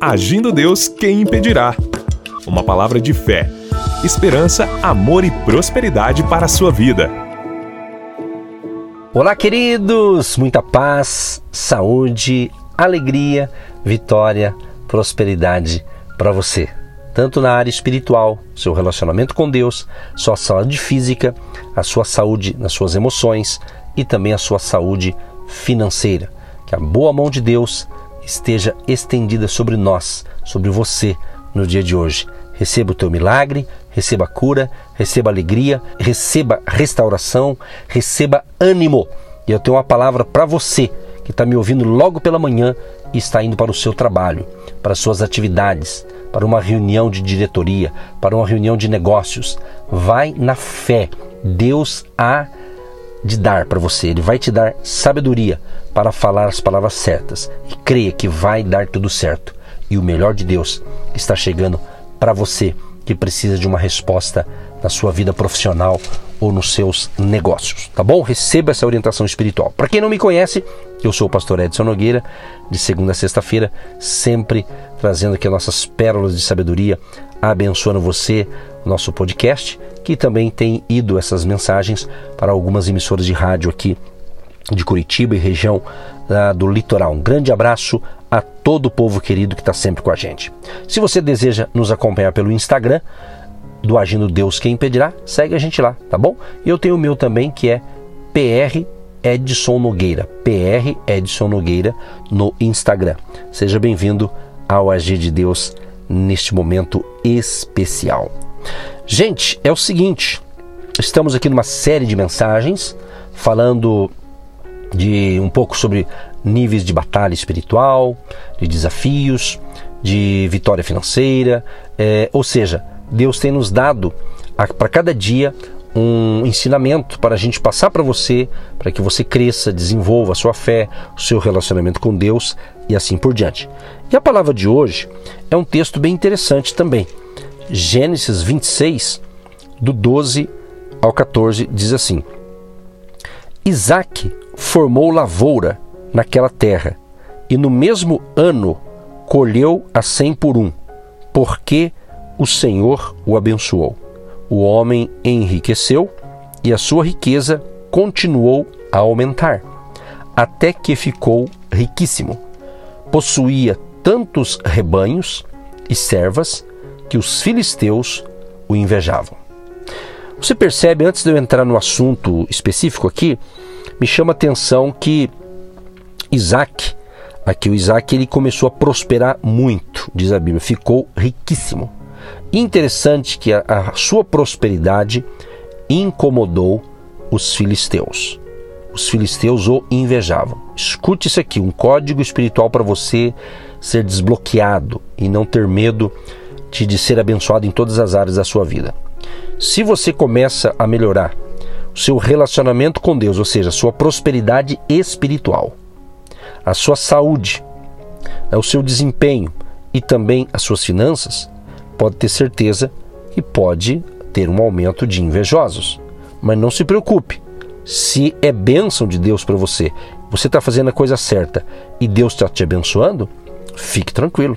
Agindo Deus, quem impedirá? Uma palavra de fé, esperança, amor e prosperidade para a sua vida. Olá, queridos! Muita paz, saúde, alegria, vitória, prosperidade para você. Tanto na área espiritual, seu relacionamento com Deus, sua saúde física, a sua saúde nas suas emoções e também a sua saúde financeira. Que a boa mão de Deus esteja estendida sobre nós, sobre você no dia de hoje. Receba o teu milagre, receba cura, receba alegria, receba restauração, receba ânimo. E eu tenho uma palavra para você que está me ouvindo logo pela manhã e está indo para o seu trabalho, para as suas atividades, para uma reunião de diretoria, para uma reunião de negócios. Vai na fé. Deus há de dar para você, Ele vai te dar sabedoria para falar as palavras certas e creia que vai dar tudo certo. E o melhor de Deus está chegando para você que precisa de uma resposta na sua vida profissional ou nos seus negócios, tá bom? Receba essa orientação espiritual. Para quem não me conhece, eu sou o pastor Edson Nogueira, de segunda a sexta-feira, sempre trazendo aqui as nossas pérolas de sabedoria, abençoando você, nosso podcast, que também tem ido essas mensagens para algumas emissoras de rádio aqui de Curitiba e região uh, do litoral. Um grande abraço a todo o povo querido que está sempre com a gente. Se você deseja nos acompanhar pelo Instagram, do Agindo Deus Quem Impedirá, segue a gente lá, tá bom? Eu tenho o meu também que é PR Edson Nogueira, PR Edson Nogueira no Instagram. Seja bem-vindo ao Agir de Deus neste momento especial. Gente, é o seguinte, estamos aqui numa série de mensagens falando de um pouco sobre níveis de batalha espiritual, de desafios, de vitória financeira, é, ou seja, Deus tem nos dado para cada dia um ensinamento para a gente passar para você, para que você cresça, desenvolva a sua fé, o seu relacionamento com Deus e assim por diante. E a palavra de hoje é um texto bem interessante também. Gênesis 26, do 12 ao 14, diz assim: Isaac formou lavoura naquela terra, e no mesmo ano colheu a cem por um, porque o Senhor o abençoou. O homem enriqueceu e a sua riqueza continuou a aumentar, até que ficou riquíssimo. Possuía tantos rebanhos e servas que os filisteus o invejavam. Você percebe, antes de eu entrar no assunto específico aqui, me chama a atenção que Isaac, aqui o Isaac, ele começou a prosperar muito, diz a Bíblia, ficou riquíssimo. Interessante que a, a sua prosperidade incomodou os filisteus. Os filisteus o invejavam. Escute isso aqui, um código espiritual para você ser desbloqueado e não ter medo de, de ser abençoado em todas as áreas da sua vida. Se você começa a melhorar o seu relacionamento com Deus, ou seja, sua prosperidade espiritual, a sua saúde, o seu desempenho e também as suas finanças, pode ter certeza que pode ter um aumento de invejosos. Mas não se preocupe, se é bênção de Deus para você, você está fazendo a coisa certa e Deus está te abençoando, fique tranquilo.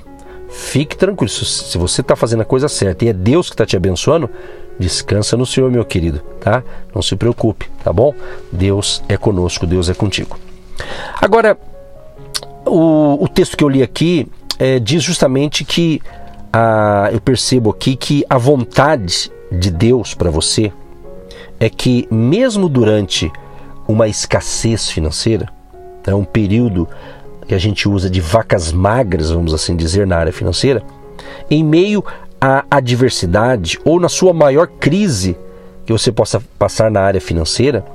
Fique tranquilo. Se você está fazendo a coisa certa e é Deus que está te abençoando, descansa no Senhor, meu querido, tá? Não se preocupe, tá bom? Deus é conosco, Deus é contigo. Agora, o, o texto que eu li aqui é, diz justamente que a, eu percebo aqui que a vontade de Deus para você é que, mesmo durante uma escassez financeira, é um período que a gente usa de vacas magras, vamos assim dizer, na área financeira, em meio à adversidade ou na sua maior crise que você possa passar na área financeira,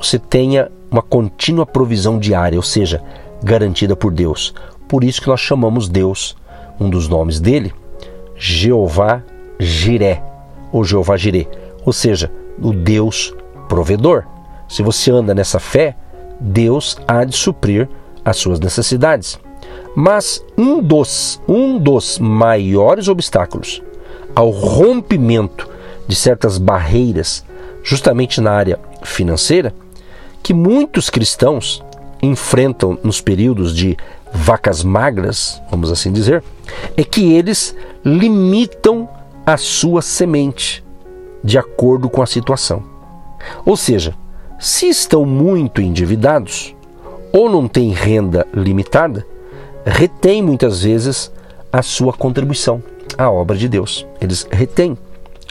você tenha uma contínua provisão diária, ou seja, garantida por Deus. Por isso que nós chamamos Deus, um dos nomes dele, Jeová Jiré, ou Jeová Jiré, ou seja, o Deus provedor. Se você anda nessa fé, Deus há de suprir as suas necessidades. Mas um dos, um dos maiores obstáculos ao rompimento de certas barreiras, justamente na área financeira, que muitos cristãos enfrentam nos períodos de vacas magras, vamos assim dizer, é que eles limitam a sua semente de acordo com a situação. Ou seja, se estão muito endividados ou não têm renda limitada, retém muitas vezes a sua contribuição à obra de Deus. Eles retêm.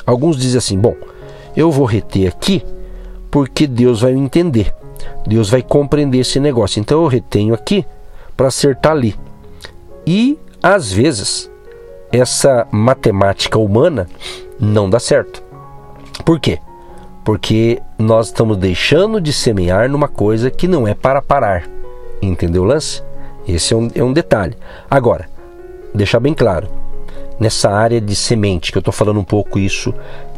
Alguns dizem assim: bom, eu vou reter aqui porque Deus vai entender. Deus vai compreender esse negócio. Então eu retenho aqui para acertar ali. E às vezes essa matemática humana não dá certo. Por quê? Porque nós estamos deixando de semear numa coisa que não é para parar. Entendeu o lance? Esse é um, é um detalhe. Agora, deixar bem claro, nessa área de semente, que eu estou falando um pouco isso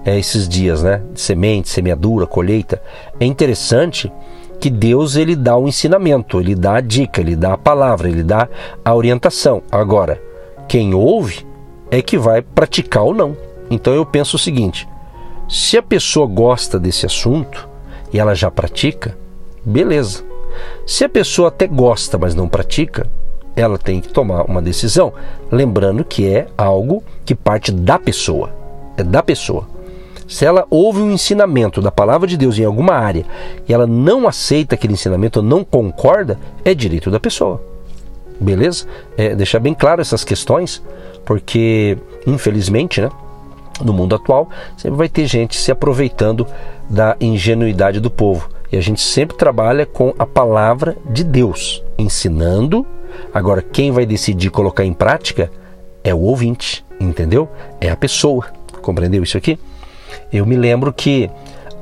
é, esses dias, né? Semente, semeadura, colheita. É interessante que Deus ele dá o ensinamento, ele dá a dica, ele dá a palavra, ele dá a orientação. Agora, quem ouve é que vai praticar ou não. Então eu penso o seguinte: se a pessoa gosta desse assunto e ela já pratica, beleza. Se a pessoa até gosta, mas não pratica, ela tem que tomar uma decisão, lembrando que é algo que parte da pessoa, é da pessoa. Se ela ouve um ensinamento da palavra de Deus em alguma área e ela não aceita aquele ensinamento, não concorda, é direito da pessoa. Beleza? É, deixar bem claro essas questões, porque infelizmente, né, no mundo atual, sempre vai ter gente se aproveitando da ingenuidade do povo. E a gente sempre trabalha com a palavra de Deus, ensinando. Agora, quem vai decidir colocar em prática é o ouvinte, entendeu? É a pessoa. Compreendeu isso aqui? Eu me lembro que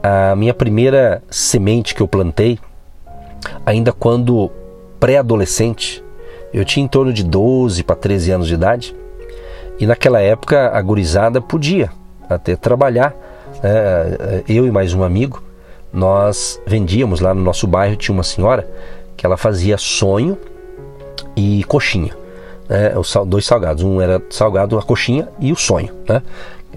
a minha primeira semente que eu plantei, ainda quando pré-adolescente, eu tinha em torno de 12 para 13 anos de idade, e naquela época a gurizada podia até trabalhar. Né? Eu e mais um amigo, nós vendíamos lá no nosso bairro, tinha uma senhora que ela fazia sonho e coxinha. Né? Os dois salgados, um era salgado, a coxinha e o sonho. Né?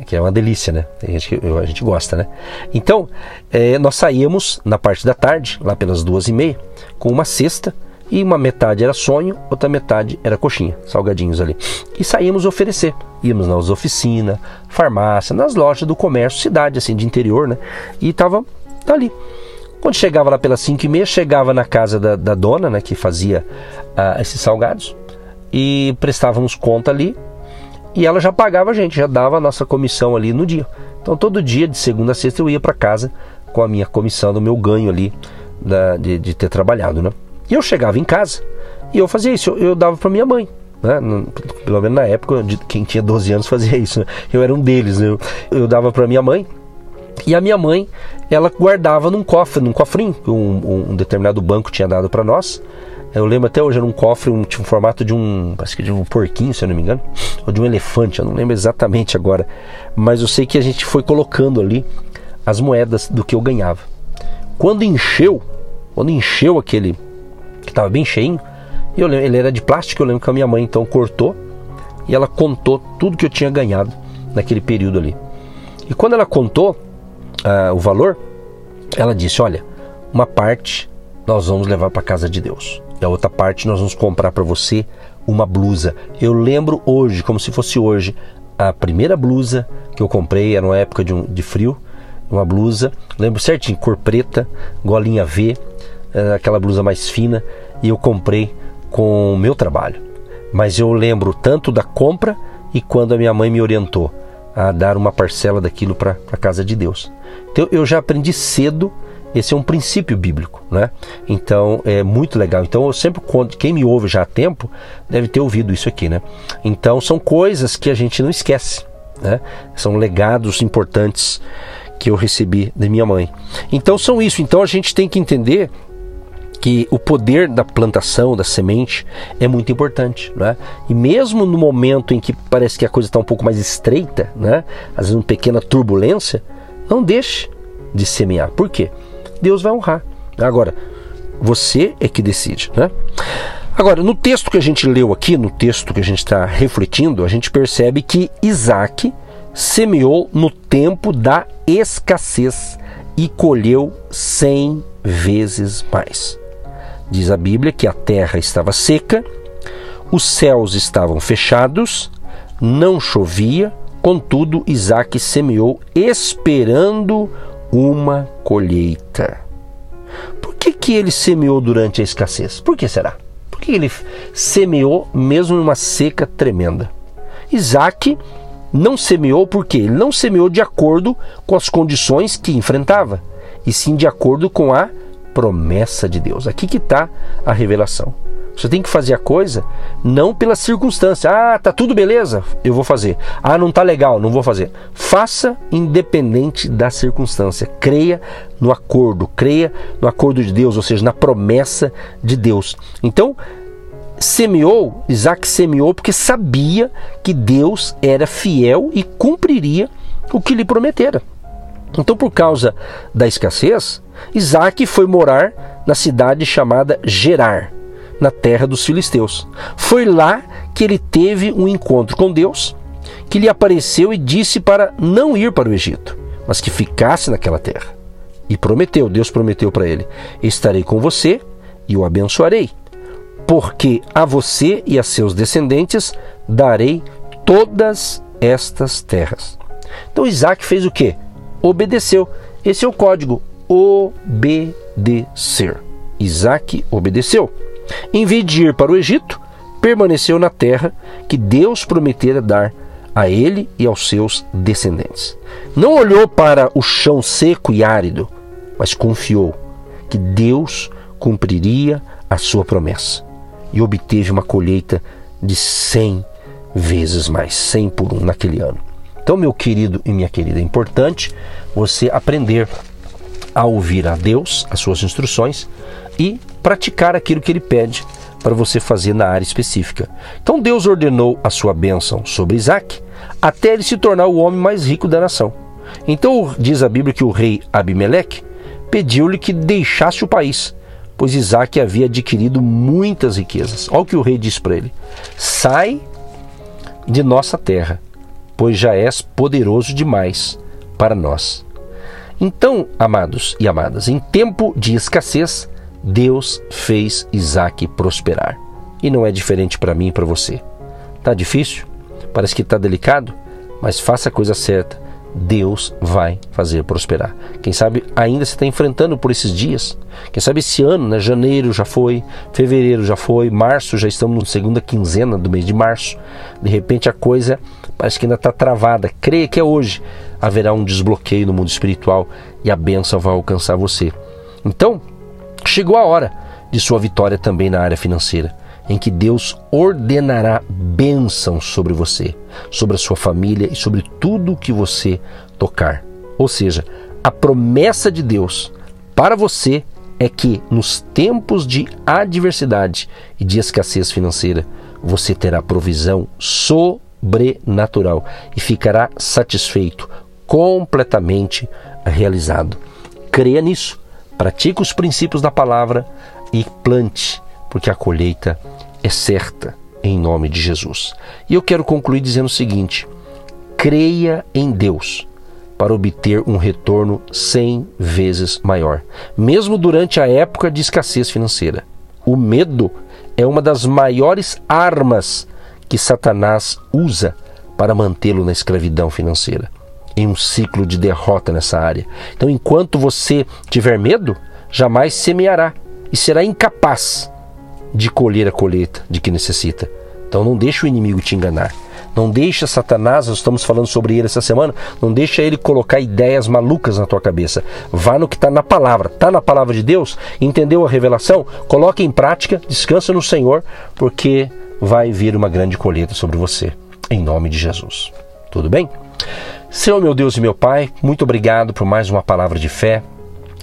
que é uma delícia, né? A gente, a gente gosta, né? Então, é, nós saíamos na parte da tarde, lá pelas duas e meia, com uma cesta e uma metade era sonho, outra metade era coxinha, salgadinhos ali. E saíamos oferecer. Íamos nas oficinas, farmácia, nas lojas do comércio, cidade assim de interior, né? E tava ali. Quando chegava lá pelas cinco e meia, chegava na casa da, da dona, né, que fazia uh, esses salgados, e prestávamos conta ali e ela já pagava a gente, já dava a nossa comissão ali no dia. Então todo dia, de segunda a sexta, eu ia para casa com a minha comissão, do meu ganho ali da, de, de, ter trabalhado, né? E eu chegava em casa e eu fazia isso, eu, eu dava para minha mãe. Né? Pelo menos na época, quem tinha 12 anos fazia isso. Né? Eu era um deles. Né? Eu, eu dava para minha mãe e a minha mãe, ela guardava num cofre, num cofrinho, um, um determinado banco tinha dado para nós. Eu lembro até hoje, era um cofre, um, tinha um formato de um, acho que de um porquinho, se eu não me engano, ou de um elefante, eu não lembro exatamente agora. Mas eu sei que a gente foi colocando ali as moedas do que eu ganhava. Quando encheu, quando encheu aquele que estava bem cheinho, eu lembro, ele era de plástico, eu lembro que a minha mãe então cortou e ela contou tudo que eu tinha ganhado naquele período ali. E quando ela contou uh, o valor, ela disse: Olha, uma parte nós vamos levar para casa de Deus a outra parte nós vamos comprar para você uma blusa. Eu lembro hoje, como se fosse hoje, a primeira blusa que eu comprei era uma época de, um, de frio, uma blusa, lembro certinho, cor preta, golinha V, aquela blusa mais fina, e eu comprei com o meu trabalho. Mas eu lembro tanto da compra e quando a minha mãe me orientou a dar uma parcela daquilo para a casa de Deus. Então eu já aprendi cedo esse é um princípio bíblico, né? Então é muito legal. Então eu sempre conto, quem me ouve já há tempo deve ter ouvido isso aqui, né? Então são coisas que a gente não esquece, né? São legados importantes que eu recebi da minha mãe. Então são isso. Então a gente tem que entender que o poder da plantação, da semente, é muito importante. Né? E mesmo no momento em que parece que a coisa está um pouco mais estreita, né? às vezes uma pequena turbulência, não deixe de semear. Por quê? Deus vai honrar. Agora, você é que decide, né? Agora, no texto que a gente leu aqui, no texto que a gente está refletindo, a gente percebe que Isaac semeou no tempo da escassez e colheu cem vezes mais. Diz a Bíblia que a terra estava seca Os céus estavam fechados, não chovia, contudo Isaac semeou esperando uma colheita. Por que, que ele semeou durante a escassez? Por que será? Por que ele semeou mesmo numa seca tremenda? Isaac não semeou porque ele não semeou de acordo com as condições que enfrentava, e sim de acordo com a promessa de Deus. Aqui que está a revelação. Você tem que fazer a coisa não pela circunstância. Ah, tá tudo beleza, eu vou fazer. Ah, não tá legal, não vou fazer. Faça independente da circunstância. Creia no acordo, creia no acordo de Deus, ou seja, na promessa de Deus. Então, semeou, Isaac semeou porque sabia que Deus era fiel e cumpriria o que lhe prometera. Então, por causa da escassez, Isaac foi morar na cidade chamada Gerar, na terra dos filisteus. Foi lá que ele teve um encontro com Deus, que lhe apareceu e disse para não ir para o Egito, mas que ficasse naquela terra. E prometeu, Deus prometeu para ele: Estarei com você e o abençoarei, porque a você e a seus descendentes darei todas estas terras. Então Isaac fez o que? Obedeceu. Esse é o código obedecer. Isaac obedeceu. Em vez de ir para o Egito, permaneceu na terra que Deus prometera dar a ele e aos seus descendentes. Não olhou para o chão seco e árido, mas confiou que Deus cumpriria a sua promessa e obteve uma colheita de cem vezes mais, cem por um naquele ano. Então, meu querido e minha querida, é importante você aprender a ouvir a Deus, as suas instruções e praticar aquilo que ele pede para você fazer na área específica. Então Deus ordenou a sua bênção sobre Isaac até ele se tornar o homem mais rico da nação. Então diz a Bíblia que o rei Abimeleque pediu-lhe que deixasse o país, pois Isaac havia adquirido muitas riquezas. Olha o que o rei disse para ele: Sai de nossa terra pois já és poderoso demais para nós. Então, amados e amadas, em tempo de escassez, Deus fez Isaac prosperar. E não é diferente para mim e para você. Tá difícil? Parece que está delicado? Mas faça a coisa certa. Deus vai fazer prosperar. Quem sabe ainda você está enfrentando por esses dias. Quem sabe esse ano, né? Janeiro já foi, fevereiro já foi, março já estamos na segunda quinzena do mês de março. De repente a coisa parece que ainda está travada. Creia que é hoje. Haverá um desbloqueio no mundo espiritual e a bênção vai alcançar você. Então, chegou a hora de sua vitória também na área financeira, em que Deus ordenará bênção sobre você, sobre a sua família e sobre tudo que você tocar. Ou seja, a promessa de Deus para você é que nos tempos de adversidade e de escassez financeira, você terá provisão sobre sobrenatural e ficará satisfeito, completamente realizado. Creia nisso, pratique os princípios da palavra e plante, porque a colheita é certa em nome de Jesus. E eu quero concluir dizendo o seguinte: creia em Deus para obter um retorno cem vezes maior, mesmo durante a época de escassez financeira. O medo é uma das maiores armas que Satanás usa para mantê-lo na escravidão financeira, em um ciclo de derrota nessa área. Então, enquanto você tiver medo, jamais semeará e será incapaz de colher a colheita de que necessita. Então, não deixe o inimigo te enganar. Não deixa Satanás, nós estamos falando sobre ele essa semana, não deixa ele colocar ideias malucas na tua cabeça. Vá no que está na palavra. Está na palavra de Deus? Entendeu a revelação? Coloque em prática, descansa no Senhor, porque vai vir uma grande colheita sobre você, em nome de Jesus. Tudo bem? Senhor meu Deus e meu Pai, muito obrigado por mais uma palavra de fé,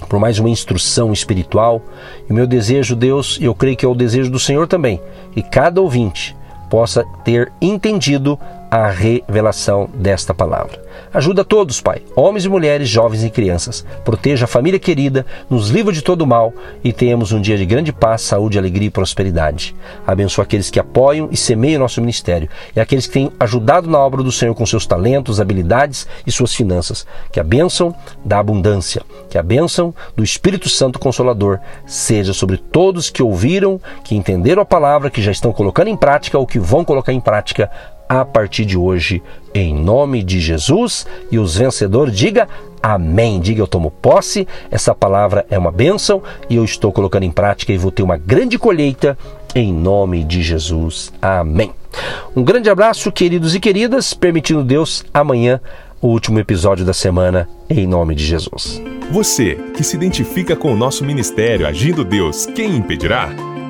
por mais uma instrução espiritual. E o meu desejo, Deus, eu creio que é o desejo do Senhor também, que cada ouvinte possa ter entendido a revelação desta palavra. Ajuda todos, Pai, homens e mulheres, jovens e crianças. Proteja a família querida, nos livra de todo mal e tenhamos um dia de grande paz, saúde, alegria e prosperidade. Abençoa aqueles que apoiam e semeiam nosso ministério e aqueles que têm ajudado na obra do Senhor com seus talentos, habilidades e suas finanças. Que a bênção da abundância, que a bênção do Espírito Santo Consolador seja sobre todos que ouviram, que entenderam a palavra, que já estão colocando em prática ou que vão colocar em prática a partir de hoje, em nome de Jesus. E os vencedores, diga amém. Diga eu tomo posse, essa palavra é uma bênção e eu estou colocando em prática e vou ter uma grande colheita em nome de Jesus. Amém. Um grande abraço, queridos e queridas, permitindo Deus, amanhã o último episódio da semana, em nome de Jesus. Você que se identifica com o nosso ministério Agindo Deus, quem impedirá?